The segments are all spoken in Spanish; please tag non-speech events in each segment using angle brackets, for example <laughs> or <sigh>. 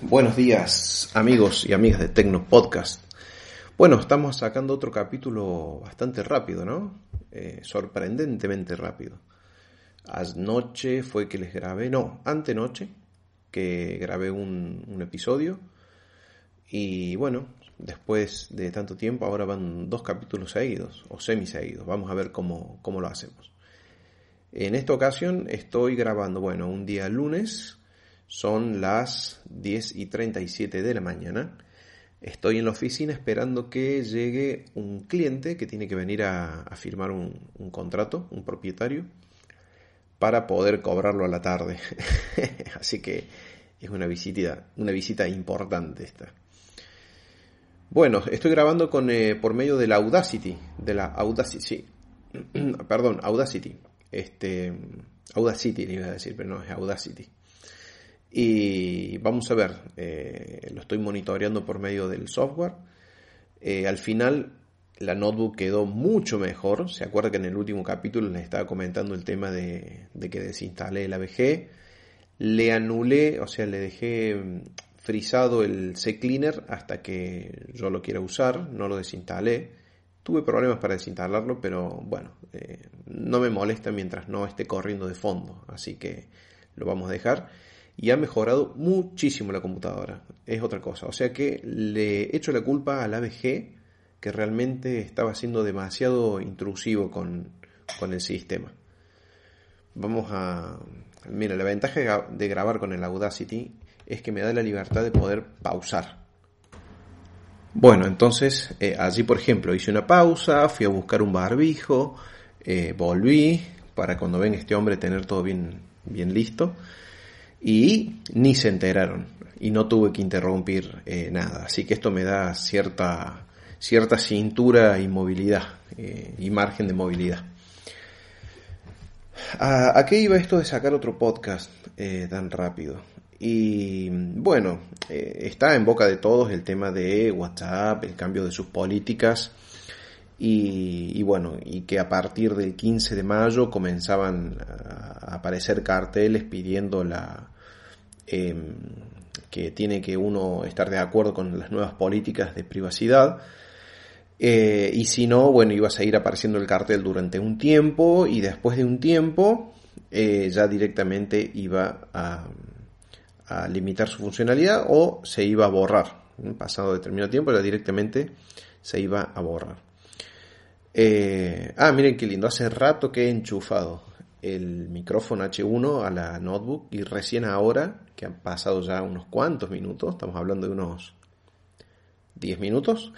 Buenos días amigos y amigas de Tecno Podcast. Bueno, estamos sacando otro capítulo bastante rápido, ¿no? Eh, sorprendentemente rápido. Anoche fue que les grabé, no, antenoche, que grabé un, un episodio. Y bueno, después de tanto tiempo, ahora van dos capítulos seguidos, o semi-seguidos. Vamos a ver cómo, cómo lo hacemos. En esta ocasión estoy grabando, bueno, un día lunes, son las 10 y 37 de la mañana. Estoy en la oficina esperando que llegue un cliente que tiene que venir a, firmar un, contrato, un propietario, para poder cobrarlo a la tarde. <laughs> Así que es una visita, una visita importante esta. Bueno, estoy grabando con, eh, por medio de la Audacity, de la Audacity, <clears throat> perdón, Audacity, este, Audacity iba a decir, pero no, es Audacity. Y vamos a ver, eh, lo estoy monitoreando por medio del software. Eh, al final la notebook quedó mucho mejor. Se acuerda que en el último capítulo les estaba comentando el tema de, que desinstalé el ABG. Le anulé, o sea, le dejé mm, frisado el C-Cleaner hasta que yo lo quiera usar. No lo desinstalé. Tuve problemas para desinstalarlo, pero bueno, eh, no me molesta mientras no esté corriendo de fondo. Así que lo vamos a dejar y ha mejorado muchísimo la computadora. Es otra cosa. O sea que le echo la culpa al ABG que realmente estaba siendo demasiado intrusivo con, el sistema. Vamos a... Mira, la ventaja de grabar con el Audacity es que me da la libertad de poder pausar. Bueno, entonces eh, allí por ejemplo hice una pausa, fui a buscar un barbijo, eh, volví para cuando venga este hombre tener todo bien, bien listo y ni se enteraron y no tuve que interrumpir eh, nada. Así que esto me da cierta, cierta cintura y movilidad eh, y margen de movilidad. ¿A, qué iba esto de sacar otro podcast eh, tan rápido? Y bueno, está en boca de todos el tema de WhatsApp, el cambio de sus políticas y, bueno, y que a partir del 15 de mayo comenzaban a aparecer carteles pidiendo la em, que tiene que uno estar de acuerdo con las nuevas políticas de privacidad. Eh, y si no, bueno, iba a seguir apareciendo el cartel durante un tiempo y después de un tiempo eh, ya directamente iba a, limitar su funcionalidad o se iba a borrar. Pasado determinado tiempo ya directamente se iba a borrar. Eh, ah, miren qué lindo. Hace rato que he enchufado el micrófono H1 a la notebook y recién ahora, que han pasado ya unos cuantos minutos, estamos hablando de unos 10 minutos,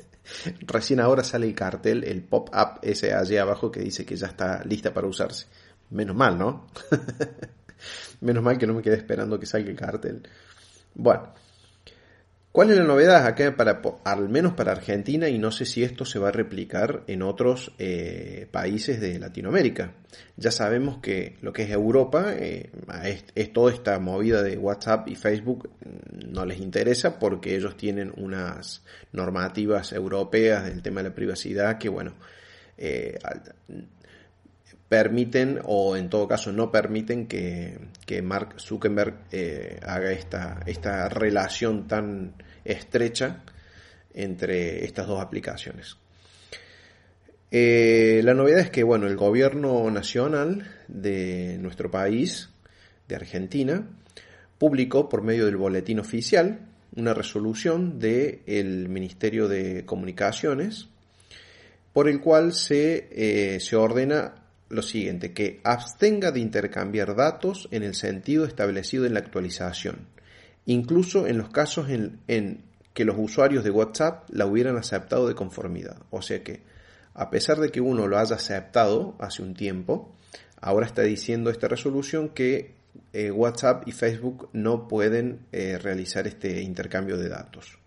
<laughs> recién ahora sale el cartel, el pop-up ese allí abajo que dice que ya está lista para usarse. Menos mal, ¿no? <laughs> Menos mal que no me quedé esperando que salga el cartel. Bueno, ¿Cuál es la novedad acá para, al menos para Argentina y no sé si esto se va a replicar en otros eh, países de Latinoamérica? Ya sabemos que lo que es Europa, eh, es, toda esta movida de WhatsApp y Facebook mm, no les interesa porque ellos tienen unas normativas europeas del tema de la privacidad que bueno, eh, permiten o en todo caso no permiten que, Mark Zuckerberg eh, haga esta, esta relación tan estrecha entre estas dos aplicaciones. Eh, la novedad es que bueno, el gobierno nacional de nuestro país, de Argentina, publicó por medio del boletín oficial una resolución del Ministerio de Comunicaciones por el cual se, eh, se ordena lo siguiente, que abstenga de intercambiar datos en el sentido establecido en la actualización, incluso en los casos en, que los usuarios de WhatsApp la hubieran aceptado de conformidad. O sea que, a pesar de que uno lo haya aceptado hace un tiempo, ahora está diciendo esta resolución que eh, WhatsApp y Facebook no pueden eh, realizar este intercambio de datos.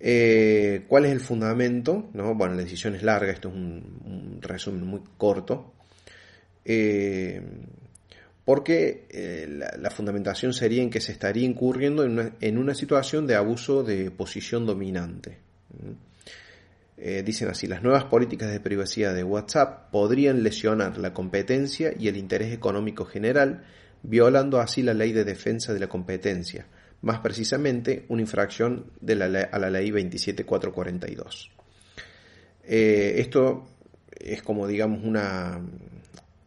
Eh, ¿Cuál es el fundamento? ¿No? Bueno, la decisión es larga, esto es un, resumen muy corto. Eh, porque eh, la, fundamentación sería en que se estaría incurriendo en una, situación de abuso de posición dominante. dicen así, las nuevas políticas de privacidad de WhatsApp podrían lesionar la competencia y el interés económico general, violando así la ley de defensa de la competencia, más precisamente una infracción de la, a la ley 27442. Eh, esto es como digamos una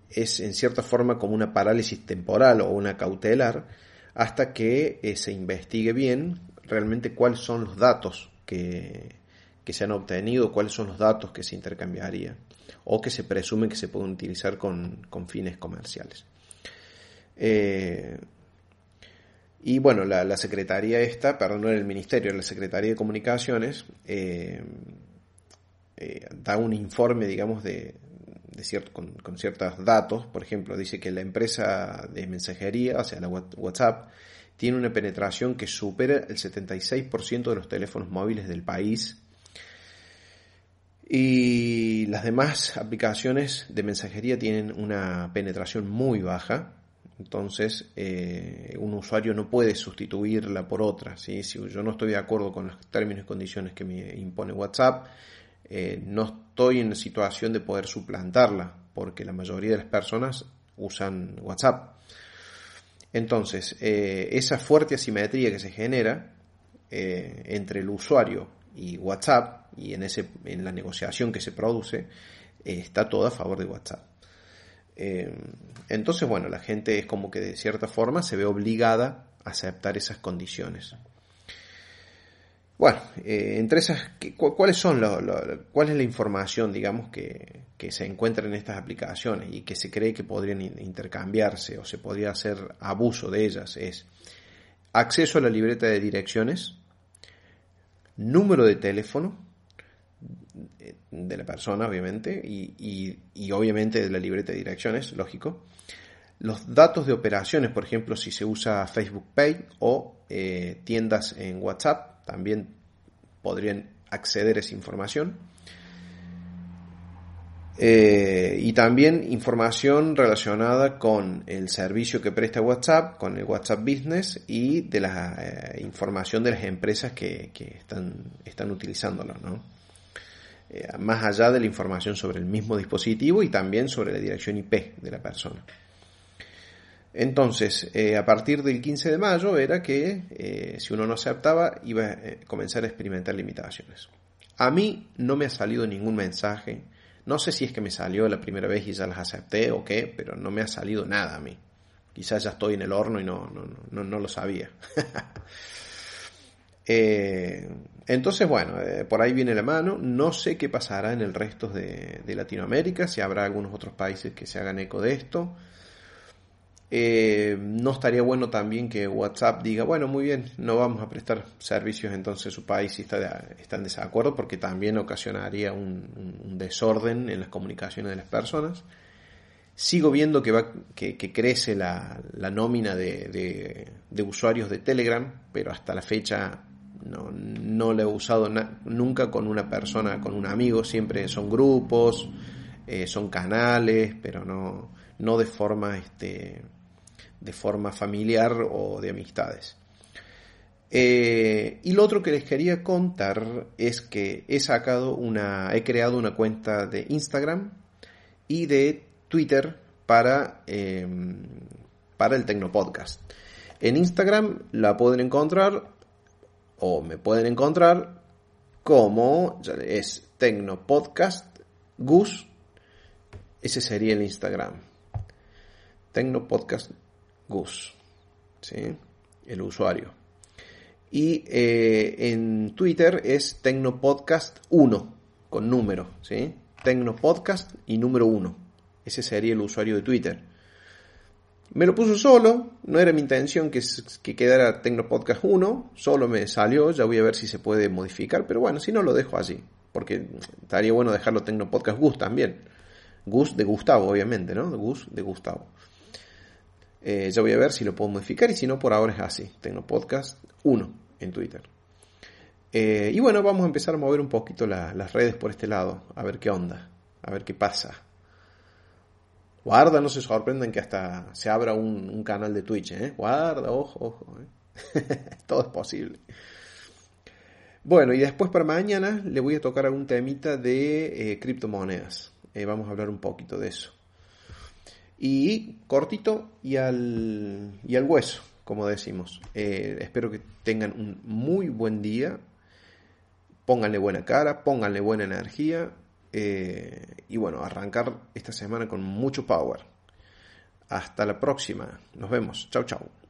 es en cierta forma como una parálisis temporal o una cautelar hasta que eh, se investigue bien realmente cuáles son los datos que, se han obtenido, cuáles son los datos que se intercambiarían o que se presume que se pueden utilizar con, fines comerciales. Eh, y bueno, la, Secretaría esta, perdón, no el Ministerio, la Secretaría de Comunicaciones, eh, da un informe, digamos, de, cierto, con, con, ciertos datos. Por ejemplo, dice que la empresa de mensajería, o sea, la WhatsApp, tiene una penetración que supera el 76% de los teléfonos móviles del país. Y las demás aplicaciones de mensajería tienen una penetración muy baja. Entonces, eh, un usuario no puede sustituirla por otra. Si yo no estoy de acuerdo con los términos y condiciones que me impone WhatsApp, eh, no estoy en situación de poder suplantarla, porque la mayoría de las personas usan WhatsApp. Entonces, eh, esa fuerte asimetría que se genera entre el usuario y WhatsApp, y en, ese, en la negociación que se produce, está toda a favor de WhatsApp. Entonces, bueno, la gente es como que de cierta forma se ve obligada a aceptar esas condiciones. Bueno, eh, entre esas, ¿cuáles son cuál es la información, digamos, que, se encuentra en estas aplicaciones y que se cree que podrían intercambiarse o se podría hacer abuso de ellas? Es acceso a la libreta de direcciones, número de teléfono de la persona, obviamente, y, obviamente de la libreta de direcciones, lógico. Los datos de operaciones, por ejemplo, si se usa Facebook Pay o eh, tiendas en WhatsApp, también podrían acceder a esa información. Eh, y también información relacionada con el servicio que presta WhatsApp, con el WhatsApp Business y de la eh, información de las empresas que, están, están utilizándolo. Eh, más allá de la información sobre el mismo dispositivo y también sobre la dirección IP de la persona. Entonces, eh, a partir del 15 de mayo era que eh, si uno no aceptaba iba a comenzar a experimentar limitaciones. A mí no me ha salido ningún mensaje. No sé si es que me salió la primera vez y ya las acepté o qué, pero no me ha salido nada a mí. Quizás ya estoy en el horno y no, no, no, lo sabía. <laughs> entonces, bueno, por ahí viene la mano. No sé qué pasará en el resto de, de Latinoamérica, si habrá algunos otros países que se hagan eco de esto. Eh, no estaría bueno también que WhatsApp diga, bueno, muy bien, no vamos a prestar servicios entonces su país si está, está en desacuerdo, porque también ocasionaría un, desorden en las comunicaciones de las personas. Sigo viendo que, crece la, nómina de, usuarios de Telegram, pero hasta la fecha no, no lo he usado nunca con una persona, con un amigo, siempre son grupos, eh, son canales, pero no, no de forma este, de forma familiar o de amistades. Eh, y lo otro que les quería contar es que he sacado una, he creado una cuenta de Instagram y de Twitter para, em, para el Tecnopodcast. En Instagram la pueden encontrar o me pueden encontrar como es Tecnopodcast Gus. Ese sería el Instagram. Tecnopodcast Gus, ¿sí? el usuario. Y eh, en Twitter es Tecnopodcast1 con número, ¿sí? Tecnopodcast y número 1. Ese sería el usuario de Twitter. Me lo puso solo, no era mi intención que, que quedara Tecnopodcast 1, solo me salió, ya voy a ver si se puede modificar, pero bueno, si no lo dejo así, porque estaría bueno dejarlo Tecnopodcast Gus también. Gus de Gustavo, obviamente, ¿no? Gus de Gustavo. Eh, ya voy a ver si lo puedo modificar y si no, por ahora es así. Tengo podcast 1 en Twitter. Eh, y bueno, vamos a empezar a mover un poquito las redes por este lado, a ver qué onda, a ver qué pasa. Guarda, no se sorprendan que hasta se abra un, canal de Twitch, ¿eh? Guarda, ojo, ojo. ¿eh? <laughs> Todo es posible. Bueno, y después para mañana le voy a tocar algún temita de criptomonedas. vamos a hablar un poquito de eso y cortito y al, y al hueso, como decimos. Eh, espero que tengan un muy buen día. Pónganle buena cara, pónganle buena energía. Eh, y bueno, arrancar esta semana con mucho power. Hasta la próxima. Nos vemos. Chau, chau.